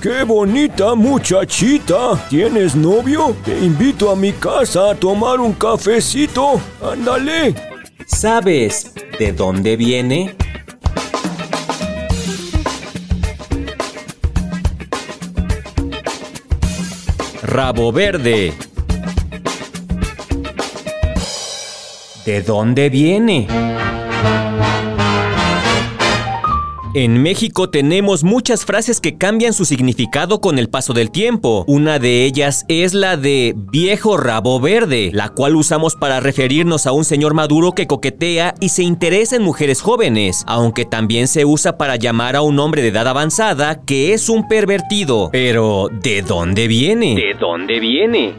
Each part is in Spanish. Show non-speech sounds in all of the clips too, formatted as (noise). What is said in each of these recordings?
¡Qué bonita muchachita! ¿Tienes novio? Te invito a mi casa a tomar un cafecito. ¡Ándale! ¿Sabes de dónde viene? Rabo verde. ¿De dónde viene? En México tenemos muchas frases que cambian su significado con el paso del tiempo. Una de ellas es la de viejo rabo verde, la cual usamos para referirnos a un señor maduro que coquetea y se interesa en mujeres jóvenes, aunque también se usa para llamar a un hombre de edad avanzada que es un pervertido. Pero, ¿de dónde viene? ¿De dónde viene?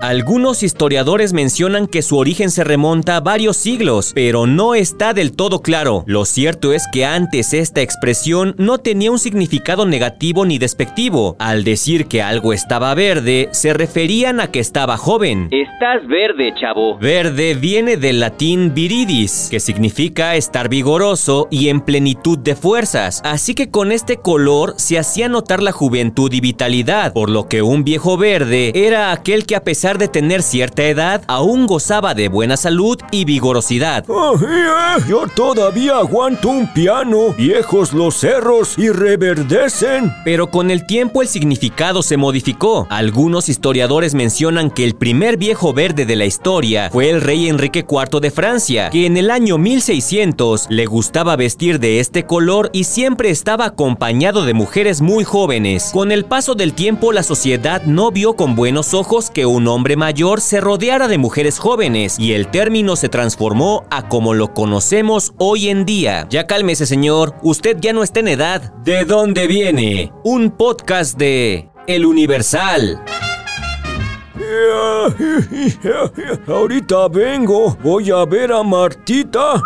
Algunos historiadores mencionan que su origen se remonta a varios siglos, pero no está del todo claro. Lo cierto es que antes esta expresión no tenía un significado negativo ni despectivo. Al decir que algo estaba verde, se referían a que estaba joven. Estás verde, chavo. Verde viene del latín viridis, que significa estar vigoroso y en plenitud de fuerzas. Así que con este color se hacía notar la juventud y vitalidad, por lo que un viejo verde era aquel que a pesar de tener cierta edad, aún gozaba de buena salud y vigorosidad. Eh, yo todavía aguanto un piano. Viejos los cerros y reverdecen. Pero con el tiempo el significado se modificó. Algunos historiadores mencionan que el primer viejo verde de la historia fue el rey Enrique IV de Francia, que en el año 1600 le gustaba vestir de este color y siempre estaba acompañado de mujeres muy jóvenes. Con el paso del tiempo la sociedad no vio con buenos ojos que un hombre mayor se rodeara de mujeres jóvenes y el término se transformó a como lo conocemos hoy en día. Ya cálmese señor, usted ya no está en edad. ¿De dónde viene? Un podcast de El Universal. (laughs) Ahorita vengo, voy a ver a Martita.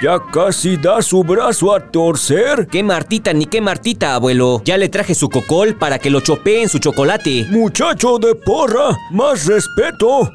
Ya casi da su brazo a torcer. ¿Qué Martita ni qué Martita, abuelo? Ya le traje su cocol para que lo chopee en su chocolate. Muchacho de porra, más respeto.